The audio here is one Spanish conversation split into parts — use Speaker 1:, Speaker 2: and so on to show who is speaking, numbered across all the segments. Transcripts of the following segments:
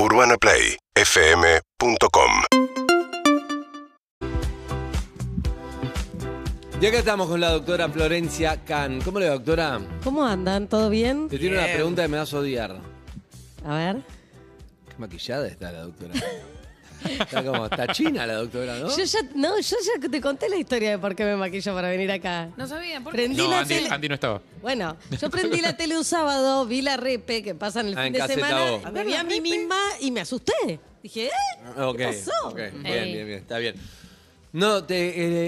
Speaker 1: UrbanaPlayFM.com
Speaker 2: Ya que estamos con la doctora Florencia Can. ¿Cómo le va, doctora?
Speaker 3: ¿Cómo andan? ¿Todo bien?
Speaker 2: Te tiene una pregunta que me vas a odiar.
Speaker 3: A ver.
Speaker 2: Qué maquillada está la doctora. Está como, está china la doctora, ¿no?
Speaker 3: Yo ya, no, yo ya te conté la historia de por qué me maquillo para venir acá.
Speaker 4: No sabía, ¿por qué?
Speaker 3: Prendí
Speaker 5: No,
Speaker 3: la
Speaker 5: Andy,
Speaker 3: tele.
Speaker 5: Andy no estaba.
Speaker 3: Bueno, yo prendí la tele un sábado, vi la repe que pasa en el
Speaker 2: Ah,
Speaker 3: fin
Speaker 2: en
Speaker 3: de
Speaker 2: Caseta
Speaker 3: semana, me vi a mí misma y me asusté. Dije, ¿eh?
Speaker 2: Ok,
Speaker 3: ¿Qué pasó?
Speaker 2: ok, Bien, bien, bien, está bien. No, te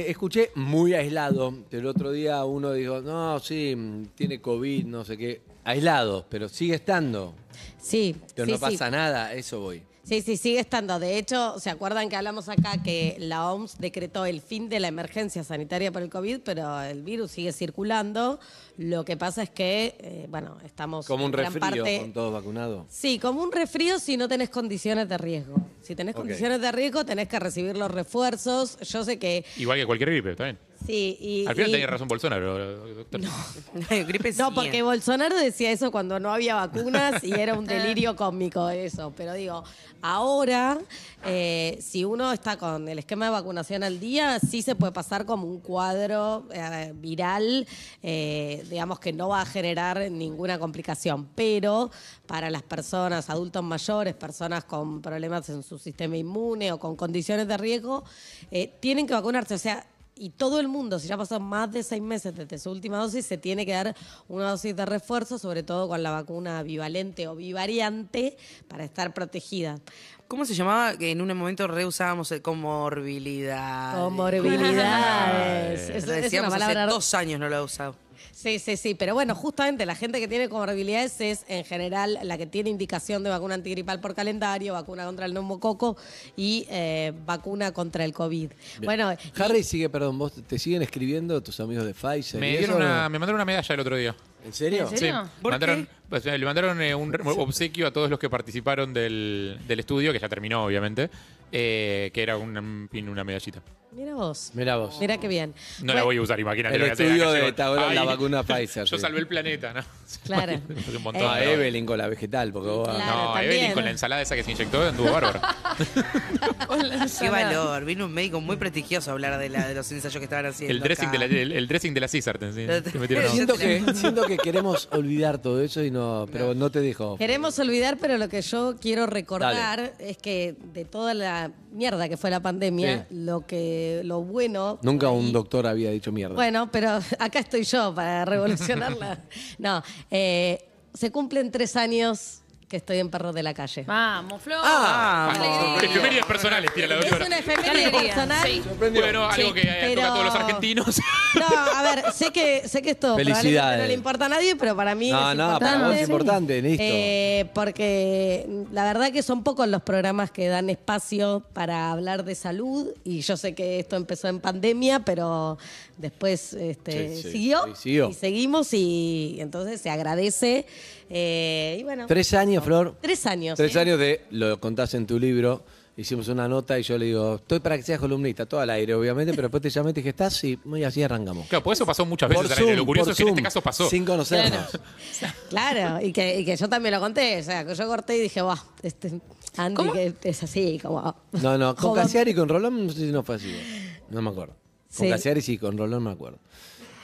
Speaker 2: eh, escuché muy aislado. El otro día uno dijo, no, sí, mm, tiene COVID, no sé qué. Aislado, pero sigue estando.
Speaker 3: Sí,
Speaker 2: Pero
Speaker 3: sí,
Speaker 2: no
Speaker 3: sí.
Speaker 2: pasa nada, eso voy.
Speaker 3: Sí, sí, sigue estando. De hecho, ¿se acuerdan que hablamos acá que la OMS decretó el fin de la emergencia sanitaria por el COVID, pero el virus sigue circulando? Lo que pasa es que, eh, bueno, estamos
Speaker 2: Como un
Speaker 3: en gran
Speaker 2: resfrío
Speaker 3: parte...
Speaker 2: con todos vacunados.
Speaker 3: Sí, como un resfrío si no tenés condiciones de riesgo. Si tenés condiciones de riesgo, tenés que recibir los refuerzos. Yo sé que
Speaker 5: Igual que cualquier gripe, está bien.
Speaker 3: Sí. Y,
Speaker 5: Al final
Speaker 3: y-
Speaker 5: tenía razón Bolsonaro, doctor.
Speaker 6: gripe
Speaker 3: No,
Speaker 6: sí,
Speaker 3: porque
Speaker 6: eh.
Speaker 3: Bolsonaro decía eso cuando no había vacunas y era un delirio cómico eso. Pero digo, ahora, eh, si uno está con el esquema de vacunación al día, sí se puede pasar como un cuadro eh, viral, eh, digamos que no va a generar ninguna complicación. Pero para las personas, adultos mayores, personas con problemas en su sistema inmune o con condiciones de riesgo, eh, tienen que vacunarse. O sea, y todo el mundo, si ya pasó más de seis meses desde su última dosis, se tiene que dar una dosis de refuerzo, sobre todo con la vacuna bivalente o bivariante, para estar protegida.
Speaker 6: ¿Cómo se llamaba? Que en un momento reusábamos el comorbilidad.
Speaker 3: Comorbilidades.
Speaker 6: Lo
Speaker 3: Es, es una
Speaker 6: decíamos hace dos años no lo he usado.
Speaker 3: Sí, sí, sí. Pero bueno, justamente la gente que tiene comorbilidades es en general la que tiene indicación de vacuna antigripal por calendario, vacuna contra el neumococo y eh, vacuna contra el COVID. Bueno, y-
Speaker 2: Harry sigue, perdón, vos te siguen escribiendo tus amigos de Pfizer.
Speaker 5: Me,
Speaker 2: y
Speaker 5: dieron
Speaker 2: eso,
Speaker 5: una,
Speaker 2: ¿no?
Speaker 5: me mandaron una medalla el otro día.
Speaker 2: ¿En serio?
Speaker 4: ¿En serio?
Speaker 5: Sí,
Speaker 6: ¿Por
Speaker 5: mandaron,
Speaker 6: qué?
Speaker 5: pues, le mandaron eh, un obsequio a todos los que participaron del, del estudio, que ya terminó, obviamente, eh, que era una, una medallita.
Speaker 3: mira vos.
Speaker 2: Mira vos.
Speaker 3: Mira qué bien.
Speaker 5: No la voy a usar, imagínate.
Speaker 2: El
Speaker 5: lo que hace
Speaker 2: estudio de. Tabora, la
Speaker 5: Ay,
Speaker 2: vacuna Pfizer,
Speaker 5: Yo
Speaker 2: sí.
Speaker 5: salvé el planeta, ¿no?
Speaker 3: Claro.
Speaker 5: Es un montón.
Speaker 2: No, a
Speaker 5: pero-
Speaker 2: Evelyn con la vegetal, porque vos...
Speaker 3: Claro.
Speaker 5: No,
Speaker 3: también.
Speaker 5: Evelyn con la ensalada esa que se inyectó anduvo bárbaro.
Speaker 6: Qué valor. Vino un médico muy prestigioso a hablar de, la, de los ensayos que estaban haciendo.
Speaker 5: El dressing,
Speaker 6: acá.
Speaker 5: de la, el, el dressing de la César. te- te metieron a-
Speaker 2: Siento que, siento que queremos olvidar todo eso y no, pero no te dejo.
Speaker 3: Queremos olvidar, pero lo que yo quiero recordar es que de toda la mierda que fue la pandemia,
Speaker 2: Sí.
Speaker 3: lo que lo bueno.
Speaker 2: Nunca un doctor había dicho mierda.
Speaker 3: Bueno, pero acá estoy yo para revolucionarla. No, eh, se cumplen tres años que estoy en Perros de la Calle.
Speaker 4: Vamos, Flor.
Speaker 6: Ah.
Speaker 5: Efemérides personales tiene la
Speaker 3: Es
Speaker 5: doctora.
Speaker 3: una
Speaker 4: Qué
Speaker 3: efeméride personal.
Speaker 4: Sí.
Speaker 5: Bueno, algo
Speaker 3: Sí,
Speaker 5: que eh,
Speaker 3: pero-
Speaker 5: toca a todos los argentinos.
Speaker 3: No, a ver, sé que, sé que esto probablemente
Speaker 2: Felicidades.
Speaker 3: no le importa a nadie, pero para mí
Speaker 2: No,
Speaker 3: es
Speaker 2: no,
Speaker 3: importante.
Speaker 2: para vos es importante, listo.
Speaker 3: Eh, porque la verdad que son pocos los programas que dan espacio para hablar de salud y yo sé que esto empezó en pandemia, pero después este,
Speaker 2: Sí, sí,
Speaker 3: siguió,
Speaker 2: sí, siguió.
Speaker 3: y seguimos y entonces se agradece. Eh, y bueno,
Speaker 2: Tres años, Flor.
Speaker 3: tres años.
Speaker 2: Tres años de, lo contás en tu libro, hicimos una nota y yo le digo, estoy para que seas columnista, todo al aire, obviamente, pero después te llamé y te dije, ¿estás? Y muy así arrancamos.
Speaker 5: Claro, pues eso pasó muchas veces
Speaker 2: Por
Speaker 5: al aire.
Speaker 2: Zoom,
Speaker 5: Lo curioso
Speaker 2: por
Speaker 5: es que en este caso pasó.
Speaker 2: Sin conocernos.
Speaker 3: Claro, y que, y que yo también lo conté, o sea, que yo corté y dije, wow, este Andy que es así, como...
Speaker 2: No, no, con
Speaker 3: joven".
Speaker 2: Casiari y con Rolón no sé si no fue así. No me acuerdo. Con
Speaker 3: Sí.
Speaker 2: Casiari sí, con Rolón me acuerdo.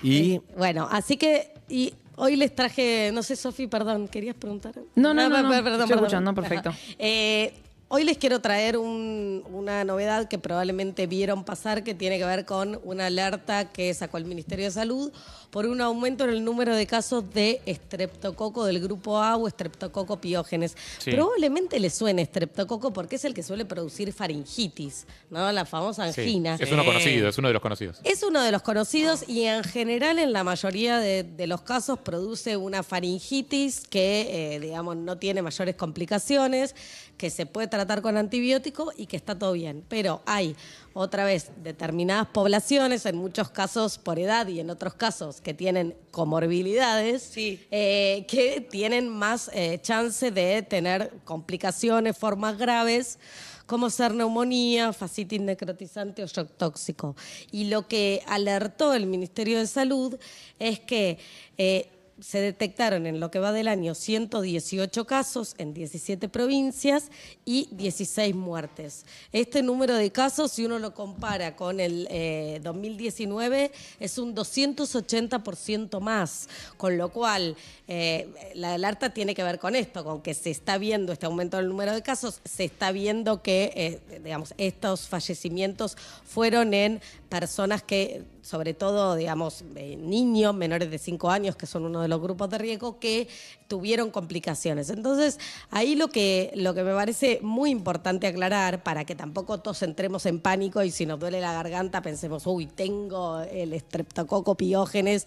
Speaker 2: Y
Speaker 3: Bueno, así que y hoy les traje, no sé, Sofi, perdón, ¿querías preguntar?
Speaker 4: No, no, no, no.
Speaker 3: per- perdón,
Speaker 4: Estoy
Speaker 3: perdón.
Speaker 4: escuchando, perfecto.
Speaker 3: Eh, hoy les quiero traer un- una novedad que probablemente vieron pasar que tiene que ver con una alerta que sacó el Ministerio de Salud por un aumento en el número de casos de estreptococo del grupo A o estreptococo piógenes.
Speaker 5: Sí.
Speaker 3: Probablemente les suene estreptococo porque es el que suele producir faringitis, ¿no? La famosa
Speaker 5: Sí.
Speaker 3: angina.
Speaker 5: Es uno conocido, es uno de los conocidos.
Speaker 3: Es uno de los conocidos y en general en la mayoría de, de los casos produce una faringitis que, eh, digamos, no tiene mayores complicaciones, que se puede tratar con antibiótico y que está todo bien. Pero hay, otra vez, determinadas poblaciones, en muchos casos por edad y en otros casos que tienen comorbilidades,
Speaker 6: Sí.
Speaker 3: eh, que tienen más eh, chance de tener complicaciones, formas graves como ser neumonía, fascitis necrotizante o shock tóxico. Y lo que alertó el Ministerio de Salud es que eh, se detectaron en lo que va del año 118 casos en 17 provincias y 16 muertes. Este número de casos, si uno lo compara con el eh, 2019, es un 280% más, con lo cual eh, la alerta tiene que ver con esto, con que se está viendo este aumento del número de casos, se está viendo que, eh, digamos, estos fallecimientos fueron en personas que, sobre todo, digamos, eh, niños menores de 5 años, que son uno de los grupos de riesgo, que tuvieron complicaciones. Entonces, ahí lo que, lo que me parece muy importante aclarar, para que tampoco todos entremos en pánico y si nos duele la garganta pensemos, uy, tengo el estreptococo piógenes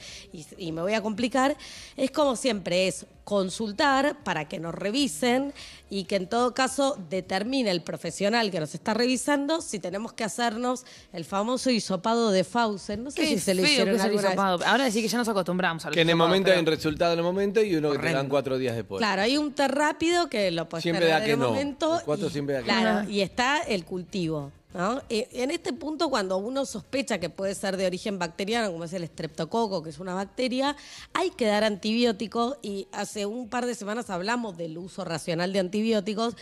Speaker 3: y, me voy a complicar, es como siempre, es consultar para que nos revisen y que en todo caso determine el profesional que nos está revisando si tenemos que hacernos el famoso hisopado de Fausen. Sé
Speaker 1: Qué
Speaker 3: si se lo
Speaker 1: feo
Speaker 3: hicieron
Speaker 1: que
Speaker 3: alguna vez.
Speaker 1: Ahora decir que ya nos acostumbramos a los
Speaker 2: Que en el momento
Speaker 1: pero-
Speaker 2: hay un resultado en el momento y uno que te dan cuatro días después.
Speaker 3: Claro, hay un té rápido que lo puedes
Speaker 2: Siempre da
Speaker 3: en
Speaker 2: que
Speaker 3: el
Speaker 2: no.
Speaker 3: momento.
Speaker 2: El cuatro
Speaker 3: y,
Speaker 2: siempre da que
Speaker 3: claro,
Speaker 1: no.
Speaker 3: y está el cultivo. ¿no? En este punto, cuando uno sospecha que puede ser de origen bacteriano, como es el estreptococo, que es una bacteria, hay que dar antibióticos y hace un par de semanas hablamos del uso racional de antibióticos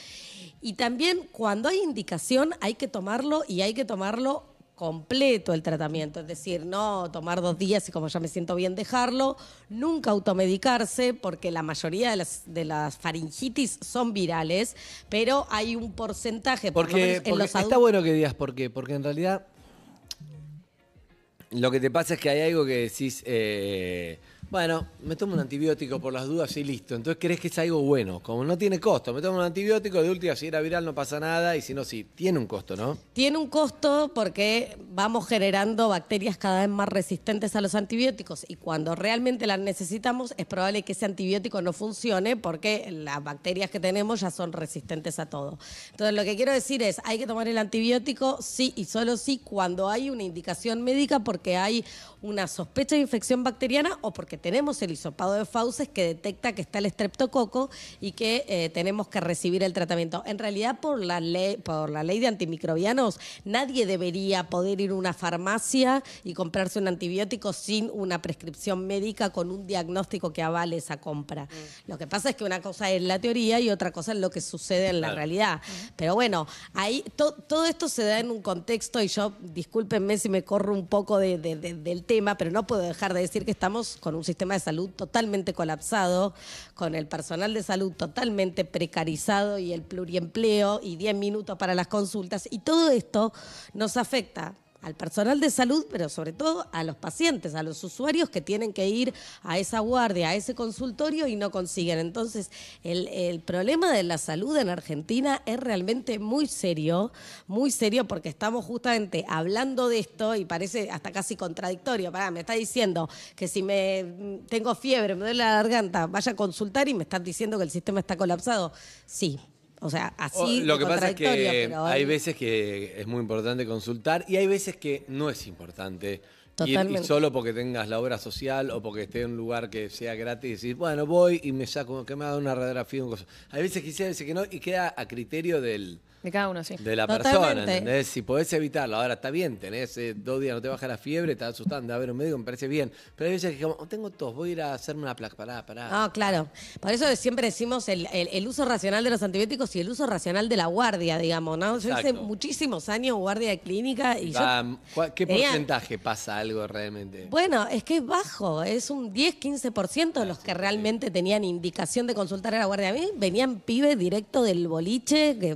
Speaker 3: y también cuando hay indicación hay que tomarlo y hay que tomarlo completo el tratamiento, es decir, no tomar dos días y como ya me siento bien dejarlo, nunca automedicarse porque la mayoría de las, de las faringitis son virales, pero hay un porcentaje, por lo
Speaker 2: Porque,
Speaker 3: menos en
Speaker 2: porque
Speaker 3: los
Speaker 2: está bueno que digas por qué, porque en realidad lo que te pasa es que hay algo que decís, eh, bueno, me tomo un antibiótico por las dudas y listo. Entonces crees que es algo bueno, como no tiene costo, me tomo un antibiótico, de última si era viral no pasa nada y si no, sí, tiene un costo, ¿no?
Speaker 3: Tiene un costo porque vamos generando bacterias cada vez más resistentes a los antibióticos y cuando realmente las necesitamos es probable que ese antibiótico no funcione porque las bacterias que tenemos ya son resistentes a todo. Entonces lo que quiero decir es, hay que tomar el antibiótico sí y solo sí cuando hay una indicación médica porque hay una sospecha de infección bacteriana o porque tenemos el hisopado de fauces que detecta que está el estreptococo y que eh, tenemos que recibir el tratamiento. En realidad, por la ley, por la ley de antimicrobianos, nadie debería poder ir a una farmacia y comprarse un antibiótico sin una prescripción médica con un diagnóstico que avale esa compra. Lo que pasa es que una cosa es la teoría y otra cosa es lo que sucede en la realidad. Pero bueno, ahí to- todo esto se da en un contexto y yo, discúlpenme si me corro un poco de- de- de- del tema, pero no puedo dejar de decir que estamos con un sistema de salud totalmente colapsado, con el personal de salud totalmente precarizado y el pluriempleo y 10 minutos para las consultas. Y todo esto nos afecta al personal de salud, pero sobre todo a los pacientes, a los usuarios que tienen que ir a esa guardia, a ese consultorio y no consiguen. Entonces, el, problema de la salud en Argentina es realmente muy serio, muy serio porque estamos justamente hablando de esto y parece hasta casi contradictorio. Me está diciendo que si me tengo fiebre, me duele la garganta, vaya a consultar y me estás diciendo que el sistema está colapsado. Sí. O sea, así
Speaker 2: O- lo
Speaker 3: de
Speaker 2: que pasa es que hay- veces que es muy importante consultar y hay veces que no es importante. Y solo porque tengas la obra social o porque esté en un lugar que sea gratis y decir, bueno, voy y me saco, que me haga una radiografía. un. Hay veces que sí, hay veces que no, y queda a criterio del,
Speaker 1: De cada uno, sí.
Speaker 2: de la
Speaker 3: Totalmente.
Speaker 2: persona, ¿entendés? Si podés evitarlo, ahora está bien, tenés eh, dos días, no te baja la fiebre, te asustando, a ver un médico, me parece bien. Pero hay veces que como, "Oh, tengo tos, voy a ir a hacerme una placa, pará, pará.
Speaker 3: No, claro. Por eso siempre decimos el, el- el uso racional de los antibióticos y el uso racional de la guardia, digamos, ¿no? Yo hice muchísimos años guardia de clínica y yo...
Speaker 2: Ah, ¿cuál- ¿Qué porcentaje pasa algo realmente?
Speaker 3: Bueno, es que es bajo, es un 10-15% de los que realmente tenían indicación de consultar a la guardia. A mí venían pibes directo del boliche, que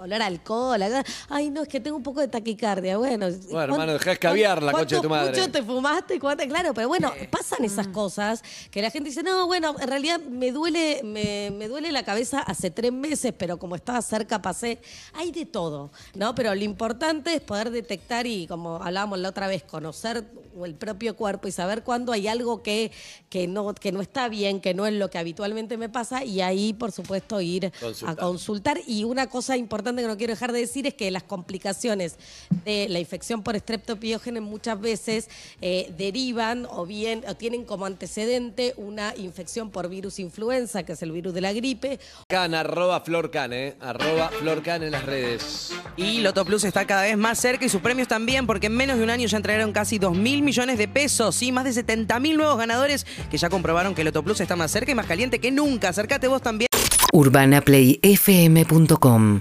Speaker 3: olor a alcohol, ay no, es que tengo un poco de taquicardia. Bueno,
Speaker 2: Bueno, hermano, dejá de escabiar la concha de tu madre.
Speaker 3: ¿Cuántos puchos te fumaste? ¿Cuánto? Claro, pero bueno, pasan esas cosas que la gente dice, no, bueno, en realidad me duele, me, me duele la cabeza hace tres meses, pero como estaba cerca pasé. Hay de todo, ¿no? Pero lo importante es poder detectar y, como hablábamos la otra vez, conocer el propio cuerpo y saber cuándo hay algo que, que, no, que no está bien, que no es lo que habitualmente me pasa, y ahí, por supuesto, ir
Speaker 2: Consultar.
Speaker 3: a consultar. Y una cosa importante que no quiero dejar de decir es que las complicaciones de la infección por estreptopiógenes muchas veces eh, derivan o bien o tienen como antecedente una infección por virus influenza, que es el virus de la gripe,
Speaker 2: Can, arroba Florcan, eh. Arroba Florcan en las redes.
Speaker 6: Y Loto Plus está cada vez más cerca y sus premios también, porque en menos de un año ya entregaron casi 2 mil millones de pesos y más de 70 mil nuevos ganadores que ya comprobaron que Loto Plus está más cerca y más caliente que nunca. Acércate vos también.
Speaker 7: urbanaplayfm.com